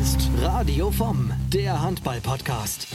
ist Radio vom, der Handball-Podcast.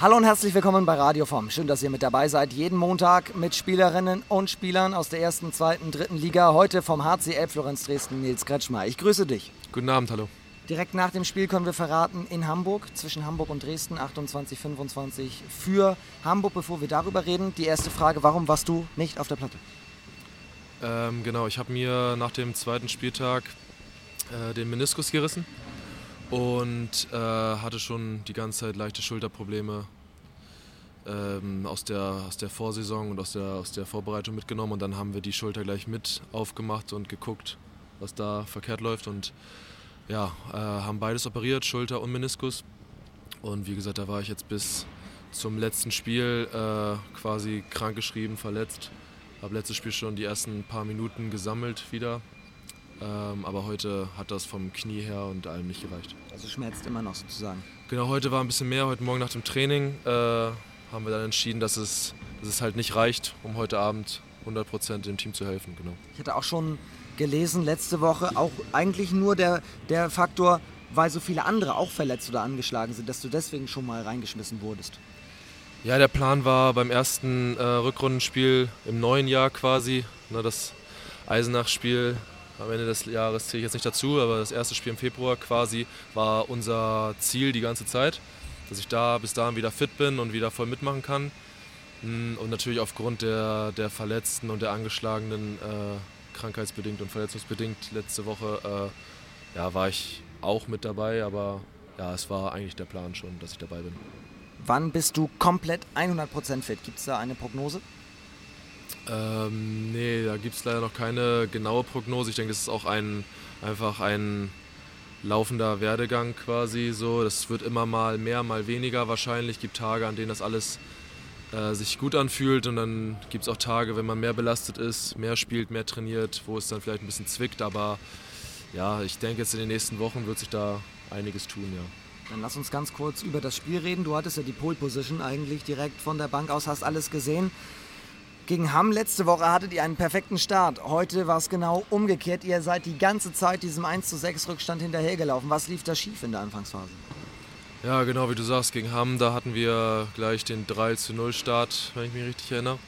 Hallo und herzlich willkommen bei Radio vom. Schön, dass ihr mit dabei seid. Jeden Montag mit Spielerinnen und Spielern aus der ersten, zweiten, dritten Liga. Heute vom HCL Florenz Dresden Nils Kretschmer. Ich grüße dich. Guten Abend, hallo. Direkt nach dem Spiel können wir verraten, in Hamburg, zwischen Hamburg und Dresden, 28, 25 für Hamburg. Bevor wir darüber reden, die erste Frage, warum warst du nicht auf der Platte? Ähm, genau, ich habe mir nach dem zweiten Spieltag äh, den Meniskus gerissen und äh, hatte schon die ganze Zeit leichte Schulterprobleme ähm, aus, der, aus der Vorsaison und aus der, aus der Vorbereitung mitgenommen. Und dann haben wir die Schulter gleich mit aufgemacht und geguckt, was da verkehrt läuft. Und ja, äh, haben beides operiert, Schulter und Meniskus. Und wie gesagt, da war ich jetzt bis zum letzten Spiel äh, quasi krankgeschrieben, verletzt. Habe letztes Spiel schon die ersten paar Minuten gesammelt wieder ähm, aber heute hat das vom Knie her und allem nicht gereicht. Also schmerzt immer noch sozusagen. Genau, heute war ein bisschen mehr. Heute Morgen nach dem Training äh, haben wir dann entschieden, dass es, dass es halt nicht reicht, um heute Abend 100% dem Team zu helfen. Genau. Ich hatte auch schon gelesen letzte Woche, auch eigentlich nur der, der Faktor, weil so viele andere auch verletzt oder angeschlagen sind, dass du deswegen schon mal reingeschmissen wurdest. Ja, der Plan war beim ersten äh, Rückrundenspiel im neuen Jahr quasi, ne, das Eisenach-Spiel am Ende des Jahres zähle ich jetzt nicht dazu, aber das erste Spiel im Februar quasi war unser Ziel die ganze Zeit, dass ich da bis dahin wieder fit bin und wieder voll mitmachen kann. Mm, und natürlich aufgrund der, der Verletzten und der Angeschlagenen, äh, krankheitsbedingt und verletzungsbedingt letzte Woche, äh, ja, war ich auch mit dabei, aber ja, es war eigentlich der Plan schon, dass ich dabei bin. Wann bist du komplett 100% fit? Gibt es da eine Prognose? Ähm, nee, da gibt es leider noch keine genaue Prognose. Ich denke, es ist auch ein, einfach ein laufender Werdegang quasi so. Das wird immer mal mehr, mal weniger wahrscheinlich. Es gibt Tage, an denen das alles äh, sich gut anfühlt und dann gibt es auch Tage, wenn man mehr belastet ist, mehr spielt, mehr trainiert, wo es dann vielleicht ein bisschen zwickt. Aber ja, ich denke, jetzt in den nächsten Wochen wird sich da einiges tun, ja. Dann lass uns ganz kurz über das Spiel reden. Du hattest ja die Pole Position eigentlich direkt von der Bank aus, hast alles gesehen. Gegen Hamm letzte Woche hattet ihr einen perfekten Start. Heute war es genau umgekehrt. Ihr seid die ganze Zeit diesem 1 zu 6 Rückstand hinterhergelaufen. Was lief da schief in der Anfangsphase? Ja, genau wie du sagst, gegen Hamm, da hatten wir gleich den 3 zu 0 Start, wenn ich mich richtig erinnere.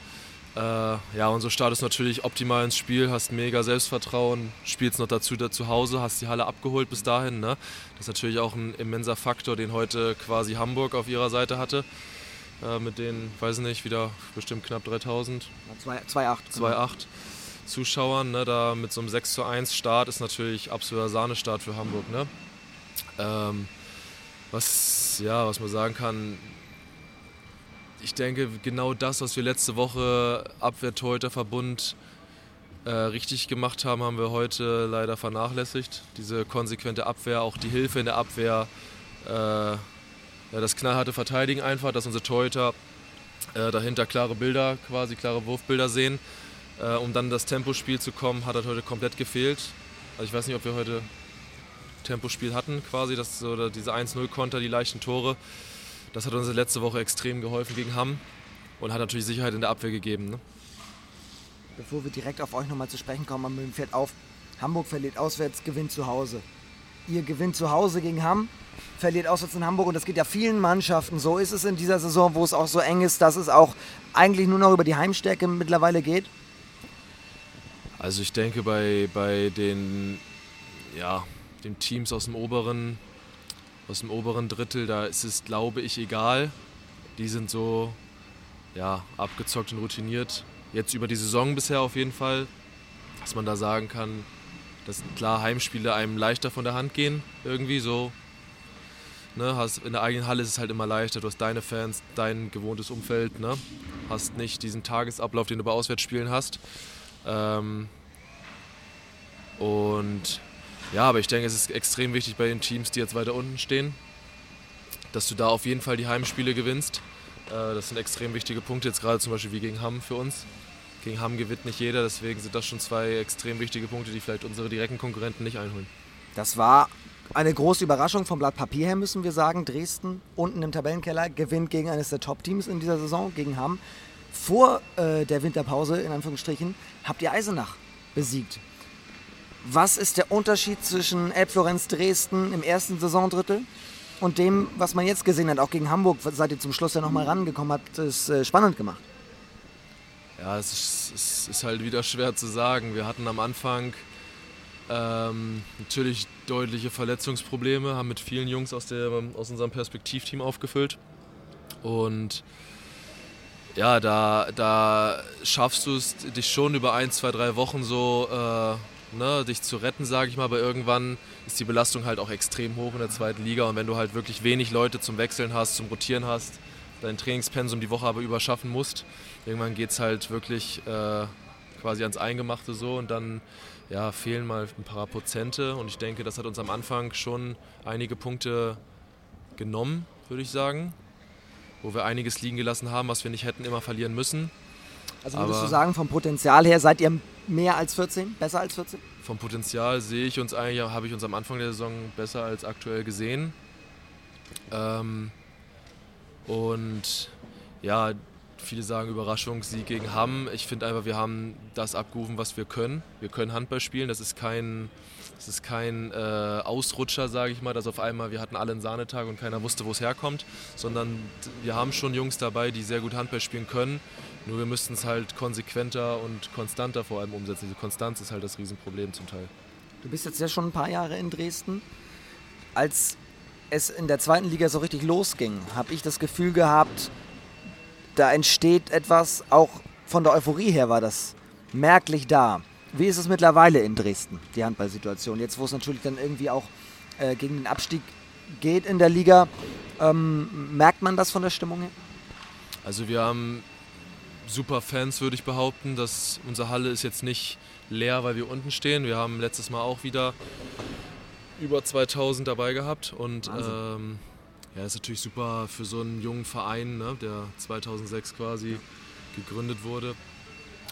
Äh, ja, unser Start ist natürlich optimal ins Spiel, hast mega Selbstvertrauen, spielst noch dazu da zu Hause, hast die Halle abgeholt bis dahin. Ne? Das ist natürlich auch ein immenser Faktor, den heute quasi Hamburg auf ihrer Seite hatte äh, mit den, weiß nicht, wieder bestimmt knapp 3000. 2,8. 2,8 Zuschauern. Ne, da mit so einem 6 zu 1 Start ist natürlich absoluter Sahnestart für Hamburg. Ne? Ähm, was, ja, was man sagen kann, ich denke, genau das, was wir letzte Woche Abwehr-Torhüter-Verbund äh, richtig gemacht haben, haben wir heute leider vernachlässigt. Diese konsequente Abwehr, auch die Hilfe in der Abwehr. Äh, das knallharte Verteidigen einfach, dass unsere Torhüter äh, dahinter klare Bilder, quasi klare Wurfbilder sehen. Äh, um dann das Tempospiel zu kommen, hat das heute komplett gefehlt. Also ich weiß nicht, ob wir heute Tempospiel hatten, quasi, das, oder diese 1-0-Konter, die leichten Tore. Das hat uns letzte Woche extrem geholfen gegen Hamm und hat natürlich Sicherheit in der Abwehr gegeben. Ne? Bevor wir direkt auf euch nochmal zu sprechen kommen, mir fällt auf, Hamburg verliert auswärts, gewinnt zu Hause. Ihr gewinnt zu Hause gegen Hamm, verliert auswärts in Hamburg und das geht ja vielen Mannschaften so. Ist es in dieser Saison, wo es auch so eng ist, dass es auch eigentlich nur noch über die Heimstärke mittlerweile geht? Also ich denke bei, bei den, ja, den Teams aus dem oberen, aus dem oberen Drittel, da ist es, glaube ich, egal. Die sind so ja, abgezockt und routiniert. Jetzt über die Saison bisher auf jeden Fall, dass man da sagen kann, dass klar Heimspiele einem leichter von der Hand gehen, irgendwie so Ne, hast, in der eigenen Halle ist es halt immer leichter. Du hast deine Fans, dein gewohntes Umfeld. Ne? Hast nicht diesen Tagesablauf, den du bei Auswärtsspielen hast. Ähm, und ja, aber ich denke, es ist extrem wichtig bei den Teams, die jetzt weiter unten stehen, dass du da auf jeden Fall die Heimspiele gewinnst. Äh, das sind extrem wichtige Punkte, jetzt gerade zum Beispiel wie gegen Hamm für uns. Gegen Hamm gewinnt nicht jeder, deswegen sind das schon zwei extrem wichtige Punkte, die vielleicht unsere direkten Konkurrenten nicht einholen. Das war eine große Überraschung vom Blatt Papier her, müssen wir sagen. Dresden unten im Tabellenkeller gewinnt gegen eines der Top-Teams in dieser Saison, gegen Hamm. Vor äh, der Winterpause, in Anführungsstrichen, habt ihr Eisenach besiegt. Was ist der Unterschied zwischen Elbflorenz Dresden im ersten Saisondrittel und dem, was man jetzt gesehen hat, auch gegen Hamburg, seid ihr zum Schluss ja nochmal rangekommen, habt es äh, spannend gemacht? Ja, es ist, es ist, halt wieder schwer zu sagen. Wir hatten am Anfang ähm, natürlich deutliche Verletzungsprobleme, haben mit vielen Jungs aus, der, aus unserem Perspektivteam aufgefüllt. Und ja, da, da schaffst du es, dich schon über ein, zwei, drei Wochen so äh, ne, dich zu retten, sage ich mal. Aber irgendwann ist die Belastung halt auch extrem hoch in der zweiten Liga. Und wenn du halt wirklich wenig Leute zum Wechseln hast, zum Rotieren hast, dein Trainingspensum die Woche aber überschaffen musst, irgendwann geht es halt wirklich äh, quasi ans Eingemachte so. Und dann ja, fehlen mal ein paar Prozente. Und ich denke, das hat uns am Anfang schon einige Punkte genommen, würde ich sagen wo wir einiges liegen gelassen haben, was wir nicht hätten immer verlieren müssen. Also würdest Aber du sagen, vom Potenzial her seid ihr mehr als 14, besser als 14? Vom Potenzial sehe ich uns eigentlich, habe ich uns am Anfang der Saison besser als aktuell gesehen. Ähm, und ja, viele sagen Überraschungssieg gegen Hamm. Ich finde einfach, wir haben das abgerufen, was wir können. Wir können Handball spielen. Das ist kein, das ist kein äh, Ausrutscher, sage ich mal, dass auf einmal wir hatten alle einen Sahnetag und keiner wusste, wo es herkommt, sondern wir haben schon Jungs dabei, die sehr gut Handball spielen können. Nur wir müssten es halt konsequenter und konstanter vor allem umsetzen. Diese Konstanz ist halt das Riesenproblem zum Teil. Du bist jetzt ja schon ein paar Jahre in Dresden. Als es in der zweiten Liga so richtig losging, habe ich das Gefühl gehabt, da entsteht etwas, auch von der Euphorie her war das merklich da. Wie ist es mittlerweile in Dresden, die Handballsituation? Jetzt, wo es natürlich dann irgendwie auch äh, gegen den Abstieg geht in der Liga, ähm, merkt man das von der Stimmung her? Also wir haben super Fans, würde ich behaupten. Dass unsere Halle ist jetzt nicht leer, weil wir unten stehen. Wir haben letztes Mal auch wieder über 2000 dabei gehabt und ähm, ja, ist natürlich super für so einen jungen Verein, ne, der 2006 quasi gegründet wurde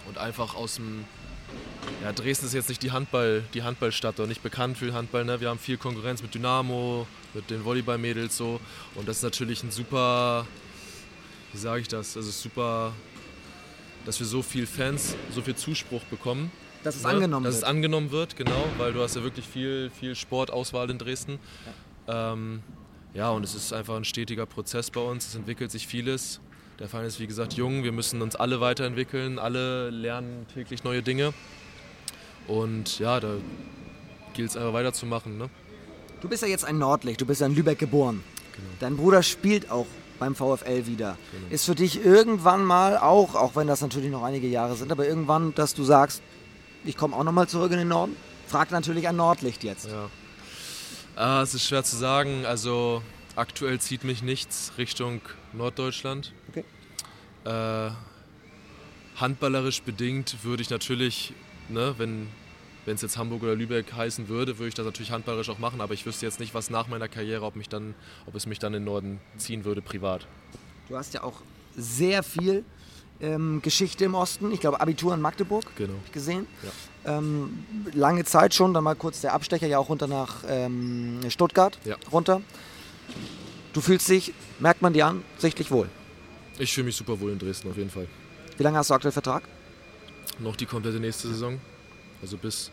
und einfach aus dem ja, Dresden ist jetzt nicht die, Handball, die Handballstadt oder nicht bekannt für Handball. Ne? Wir haben viel Konkurrenz mit Dynamo, mit den Volleyballmädels so. Und das ist natürlich ein super, wie sage ich das? Also super, dass wir so viel Fans, so viel Zuspruch bekommen. Dass es ne? angenommen dass wird. Dass es angenommen wird, genau, weil du hast ja wirklich viel, viel Sportauswahl in Dresden. Ja. Ähm, ja, und es ist einfach ein stetiger Prozess bei uns. Es entwickelt sich vieles. Der Verein ist wie gesagt jung, wir müssen uns alle weiterentwickeln, alle lernen täglich neue Dinge. Und ja, da gilt es einfach weiterzumachen. Ne? Du bist ja jetzt ein Nordlicht, du bist ja in Lübeck geboren. Genau. Dein Bruder spielt auch beim VfL wieder. Genau. Ist für dich irgendwann mal auch, auch wenn das natürlich noch einige Jahre sind, aber irgendwann, dass du sagst, ich komme auch nochmal zurück in den Norden? Fragt natürlich ein Nordlicht jetzt. Ja. Ah, es ist schwer zu sagen. Also aktuell zieht mich nichts Richtung Norddeutschland. Okay. Äh, handballerisch bedingt würde ich natürlich, ne, wenn es jetzt Hamburg oder Lübeck heißen würde, würde ich das natürlich handballerisch auch machen, aber ich wüsste jetzt nicht, was nach meiner Karriere, ob, mich dann, ob es mich dann in den Norden ziehen würde, privat. Du hast ja auch sehr viel ähm, Geschichte im Osten. Ich glaube, Abitur in Magdeburg genau. gesehen. Ja. Ähm, lange Zeit schon, dann mal kurz der Abstecher ja auch runter nach ähm, Stuttgart ja. runter. Du fühlst dich, merkt man dir an, sichtlich wohl. Ich fühle mich super wohl in Dresden auf jeden Fall. Wie lange hast du aktuell Vertrag? Noch die komplette nächste Saison. Also bis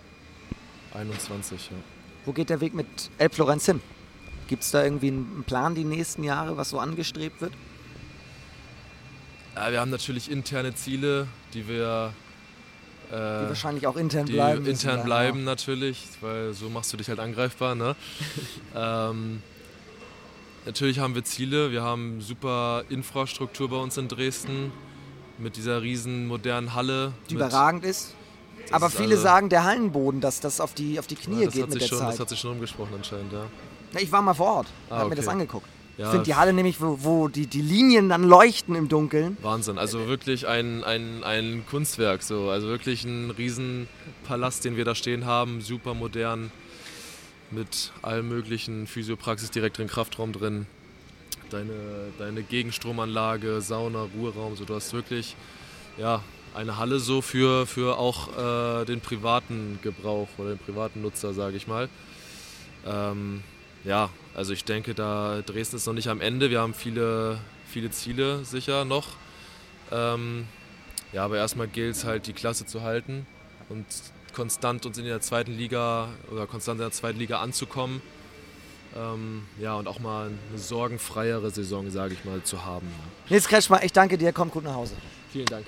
21, ja. Wo geht der Weg mit Elbflorenz hin? Gibt es da irgendwie einen Plan die nächsten Jahre, was so angestrebt wird? Ja, wir haben natürlich interne Ziele, die wir. Äh, die wahrscheinlich auch intern bleiben. Intern bleiben ja. natürlich, weil so machst du dich halt angreifbar. Ne? ähm, Natürlich haben wir Ziele. Wir haben super Infrastruktur bei uns in Dresden mit dieser riesen modernen Halle. Die überragend ist. Aber ist viele sagen, der Hallenboden, dass das auf die, auf die Knie ja, geht mit der schon, Zeit. Das hat sich schon umgesprochen anscheinend, ja. Na, ich war mal vor Ort, ah, habe okay. mir das angeguckt. Ja. Ich finde die Halle nämlich, wo, wo, die, die Linien dann leuchten im Dunkeln. Wahnsinn, also wirklich ein, ein, ein Kunstwerk. So. Also wirklich ein Riesenpalast, den wir da stehen haben, super modern mit allen möglichen Physiopraxis direkt drin, Kraftraum drin, deine, deine Gegenstromanlage, Sauna, Ruheraum. So, du hast wirklich ja, eine Halle so für, für auch äh, den privaten Gebrauch oder den privaten Nutzer, sage ich mal. Ähm, ja, also ich denke, da Dresden ist noch nicht am Ende. Wir haben viele, viele Ziele sicher noch. Ähm, ja, aber erstmal gilt es halt, die Klasse zu halten und konstant uns in der zweiten Liga oder konstant in der zweiten Liga anzukommen. Ähm, ja, und auch mal eine sorgenfreiere Saison, sage ich mal, zu haben. Nils Kretschmer, ich danke dir, komm gut nach Hause. Vielen Dank.